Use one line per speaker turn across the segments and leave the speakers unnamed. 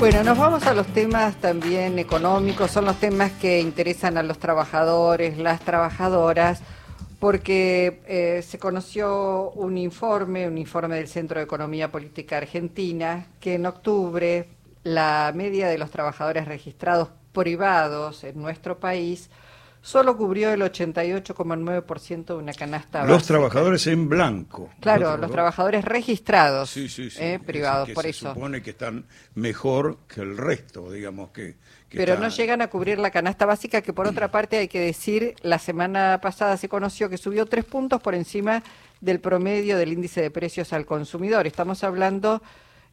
Bueno, nos vamos a los temas también económicos, son los temas que interesan a los trabajadores, las trabajadoras, porque eh, se conoció un informe, un informe del Centro de Economía Política Argentina, que en octubre la media de los trabajadores registrados privados en nuestro país solo cubrió el 88,9% de una canasta
Los trabajadores en blanco.
Claro, los, trabajadores registrados
sí, sí, sí,
eh, privados, por
se
eso.
supone que están mejor que el resto, digamos que... que
Pero
está-
no llegan a cubrir la canasta básica, que por otra parte hay que decir, la semana pasada se conoció que subió tres puntos por encima del promedio del índice de precios al consumidor. Estamos hablando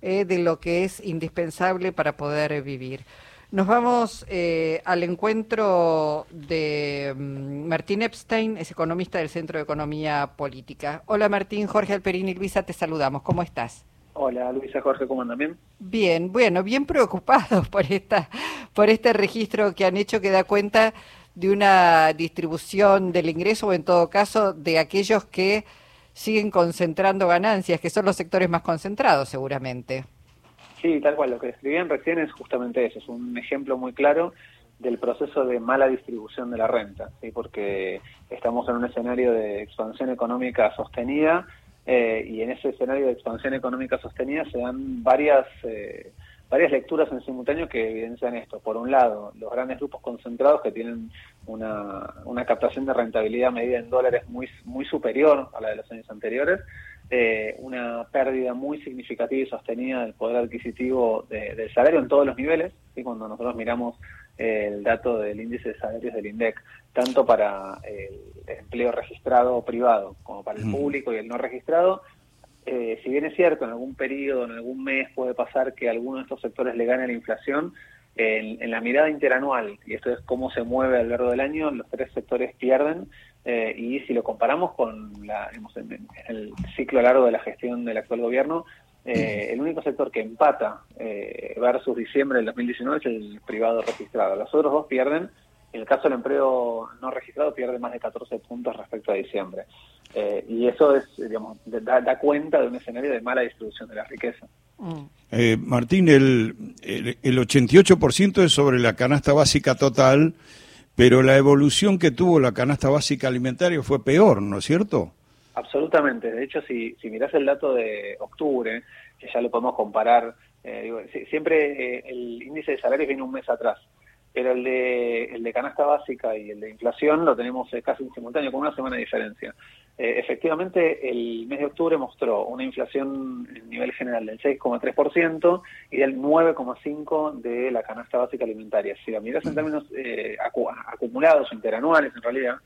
eh, de lo que es indispensable para poder vivir. Nos vamos eh, al encuentro de mm, Martín Epstein, es economista del Centro de Economía Política. Hola Martín, Jorge Alperín y Luisa, te saludamos. ¿Cómo estás?
Hola Luisa Jorge, ¿cómo andan bien?
Bien, bueno, bien preocupados por esta, por este registro que han hecho que da cuenta de una distribución del ingreso o en todo caso de aquellos que siguen concentrando ganancias, que son los sectores más concentrados seguramente.
Sí, tal cual, lo que describían recién es justamente eso, es un ejemplo muy claro del proceso de mala distribución de la renta, ¿sí? porque estamos en un escenario de expansión económica sostenida eh, y en ese escenario de expansión económica sostenida se dan varias, eh, varias lecturas en simultáneo que evidencian esto. Por un lado, los grandes grupos concentrados que tienen una, una captación de rentabilidad medida en dólares muy, muy superior a la de los años anteriores, eh, una pérdida muy significativa y sostenida del poder adquisitivo de- del salario en todos los niveles, y cuando nosotros miramos eh, el dato del índice de salarios del INDEC, tanto para el empleo registrado privado como para el
Mm.
público y el no registrado, eh, si bien es cierto, en algún periodo, en algún mes puede pasar que alguno de estos sectores le gane la inflación, en, en la mirada interanual, y esto es cómo se mueve a lo largo del año, los tres sectores pierden, eh, y si lo comparamos con la, digamos, en- en el ciclo largo de la gestión del actual gobierno, eh, el único sector que empata eh, versus diciembre del 2019 es el privado registrado. Los otros dos pierden. En el caso del empleo no registrado pierde más de 14 puntos respecto a diciembre. Eh, y eso es, digamos, da, da cuenta de un escenario de mala distribución de la riqueza.
Mm.
Eh, Martín, el, el, el 88% es sobre la canasta básica total, pero la evolución que tuvo la canasta básica alimentaria fue peor, ¿no es cierto?
Absolutamente. De hecho, si, si mirás el dato de octubre, que ya lo podemos comparar, eh, digo, si- siempre eh, el índice de salarios viene un mes atrás, pero el de, el de canasta básica y el de inflación lo tenemos eh, casi en simultáneo, con una semana de diferencia. Eh, efectivamente, el mes de octubre mostró una inflación en nivel general del 6,3% y del 9,5% de la canasta básica alimentaria. Si la mirás en términos eh, acu- acumulados interanuales, en realidad,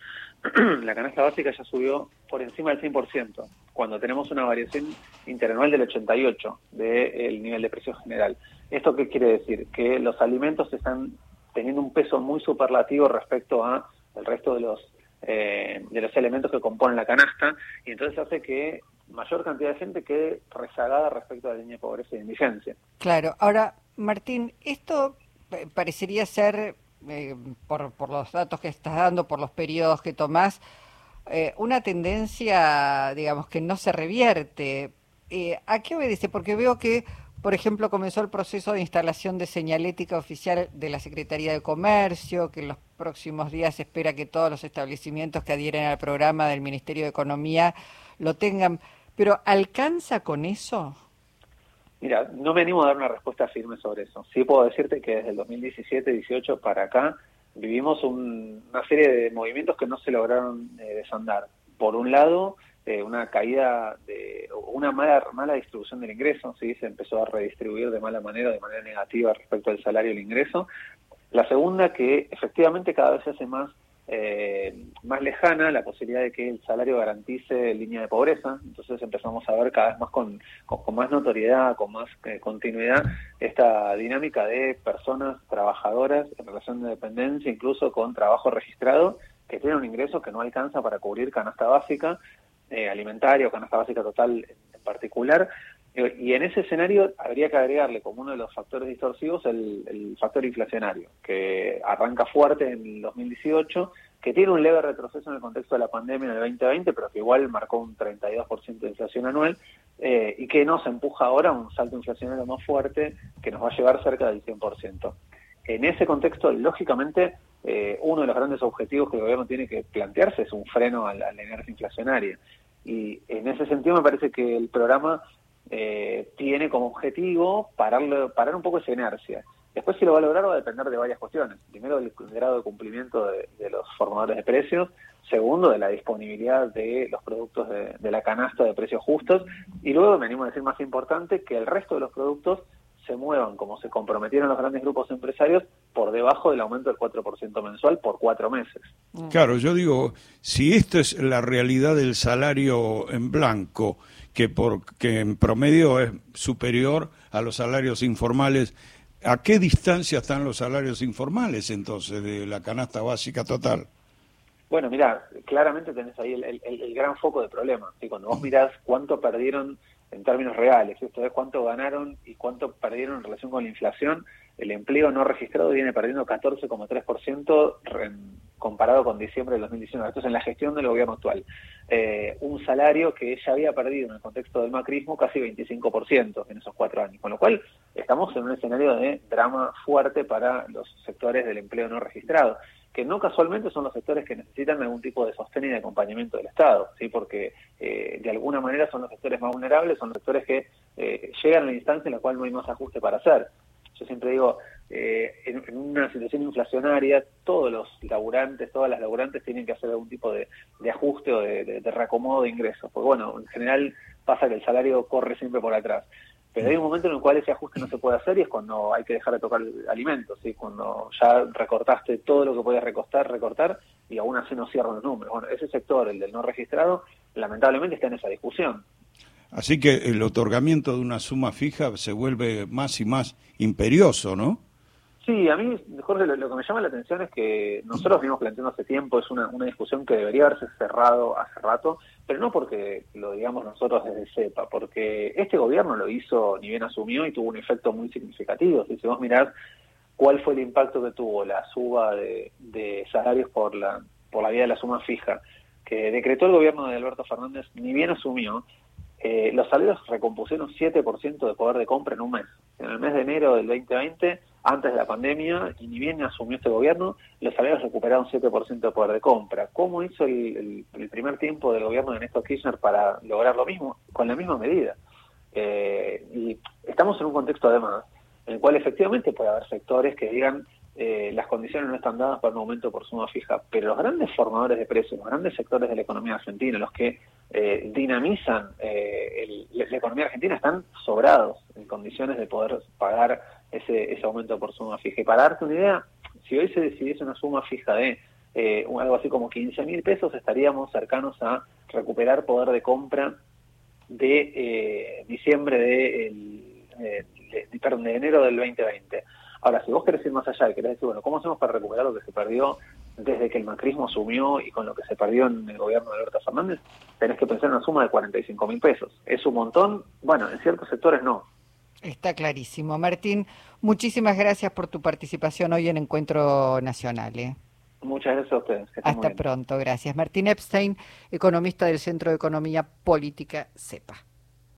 la canasta básica ya subió por encima del 100%, cuando tenemos una variación interanual del 88% del nivel de precio general. ¿Esto qué quiere decir? Que los alimentos están teniendo un peso muy superlativo respecto a el resto de los eh, de los elementos que componen la canasta y entonces hace que mayor cantidad de gente quede rezagada respecto a la línea de pobreza y de indigencia.
Claro, ahora, Martín, esto eh, parecería ser, eh, por, por los datos que estás dando, por los periodos que tomás, eh, una tendencia, digamos, que no se revierte. ¿A qué obedece? Porque veo que, por ejemplo, comenzó el proceso de instalación de señalética oficial de la Secretaría de Comercio, que en los próximos días espera que todos los establecimientos que adhieren al programa del Ministerio de Economía lo tengan. Pero ¿alcanza con eso?
Mira, no me animo a dar una respuesta firme sobre eso. Sí puedo decirte que desde el 2017-18 para acá vivimos un- una serie de movimientos que no se lograron eh, desandar. Por un lado, eh, una caída de una mala mala distribución del ingreso, sí, se empezó a redistribuir de mala manera, de manera negativa respecto al salario y el ingreso. La segunda, que efectivamente cada vez se hace más eh, más lejana la posibilidad de que el salario garantice línea de pobreza. Entonces empezamos a ver cada vez más con, con, con más notoriedad, con más eh, continuidad, esta dinámica de personas trabajadoras en relación de dependencia, incluso con trabajo registrado, que tienen un ingreso que no alcanza para cubrir canasta básica eh, alimentaria o canasta básica total en, particular. Eh, Y en ese escenario habría que agregarle como uno de los factores distorsivos el, factor inflacionario, que arranca fuerte en el 2018, que tiene un leve retroceso en el contexto de la pandemia en el 2020, pero que igual marcó un 32% de inflación anual, eh, y que nos empuja ahora a un salto inflacionario más fuerte que nos va a llevar cerca del 100%. En ese contexto, lógicamente, eh, uno de los grandes objetivos que el gobierno tiene que plantearse es un freno a la, a inflacionaria. Y en ese sentido me parece que el programa eh, tiene como objetivo pararlo, parar un poco esa inercia. Después si lo va a lograr va a depender de varias cuestiones. Primero del grado de cumplimiento de, de los formadores de precios, segundo de la disponibilidad de los productos de, de, la canasta de precios justos y luego me animo a decir más importante que el resto de los productos se muevan como se comprometieron los grandes grupos empresarios por debajo del aumento del 4% mensual por cuatro meses.
Claro, yo digo, si esta es la realidad del salario en blanco, que, por, que en promedio es superior a los salarios informales. ¿A qué distancia están los salarios informales entonces de la canasta básica total?
Bueno, mira, claramente tenés ahí el, el, el gran foco de problema. ¿sí? Cuando vos mirás cuánto perdieron en términos reales, esto es cuánto ganaron y cuánto perdieron en relación con la inflación, el empleo no registrado viene perdiendo 14,3% comparado con diciembre del 2019. Esto es en la gestión del gobierno actual. Eh, un salario que ya había perdido en el contexto del macrismo casi 25% en esos cuatro años. Con lo cual, estamos en un escenario de drama fuerte para los sectores del empleo no registrado que no casualmente son los sectores que necesitan algún tipo de sostén y de acompañamiento del Estado, sí, porque eh, de alguna manera son los sectores más vulnerables, son los sectores que eh, llegan a la instancia en la cual no hay más ajuste para hacer. Yo siempre digo, eh, en, una situación inflacionaria, todos los laburantes, todas las laburantes tienen que hacer algún tipo de, de ajuste o de, de, de, reacomodo de ingresos, porque bueno, en general pasa que el salario corre siempre por atrás. Pero hay un momento en el cual ese ajuste no se puede hacer y es cuando hay que dejar de tocar alimentos, ¿sí? cuando ya recortaste todo lo que podías recortar, recortar y aún así no cierran los números. Bueno, ese sector, el del no registrado, lamentablemente está en esa discusión.
Así que el otorgamiento de una suma fija se vuelve más y más imperioso, ¿no?
Sí, a mí, Jorge, lo, que me llama la atención es que nosotros venimos planteando hace tiempo, es una, discusión que debería haberse cerrado hace rato, pero no porque lo digamos nosotros desde CEPA, porque este gobierno lo hizo, ni bien asumió, y tuvo un efecto muy significativo. Si vos mirás cuál fue el impacto que tuvo la suba de, de salarios por la, por la vía de la suma fija, que decretó el gobierno de Alberto Fernández, ni bien asumió, eh, los salarios recompusieron 7% de poder de compra en un mes. En el mes de enero del 2020, antes de la pandemia, y ni bien asumió este gobierno, los salarios recuperaron 7% de poder de compra. ¿Cómo hizo el, primer tiempo del gobierno de Néstor Kirchner para lograr lo mismo? Con la misma medida. Eh, y estamos en un contexto, además, en el cual efectivamente puede haber sectores que digan eh, las condiciones no están dadas para un aumento por suma fija, pero los grandes formadores de precios, los grandes sectores de la economía argentina, los que eh, dinamizan eh, el, la economía argentina, están sobrados en condiciones de poder pagar ese, ese aumento por suma fija. Y para darte una idea, si hoy se decidiese una suma fija de eh, algo así como 15 mil pesos, estaríamos cercanos a recuperar poder de compra de eh, diciembre de, de, perdón, de enero del 2020. Ahora, si vos querés ir más allá y querés decir, bueno, ¿cómo hacemos para recuperar lo que se perdió desde que el macrismo asumió y con lo que se perdió en el gobierno de Alberto Fernández? Tenés que pensar en una suma de 45 mil pesos. ¿Es un montón? Bueno, en ciertos sectores no.
Está clarísimo. Martín, muchísimas gracias por tu participación hoy en Encuentro Nacional. ¿eh?
Muchas gracias a ustedes.
Hasta pronto, gracias. Martín Epstein, economista del Centro de Economía Política CEPA.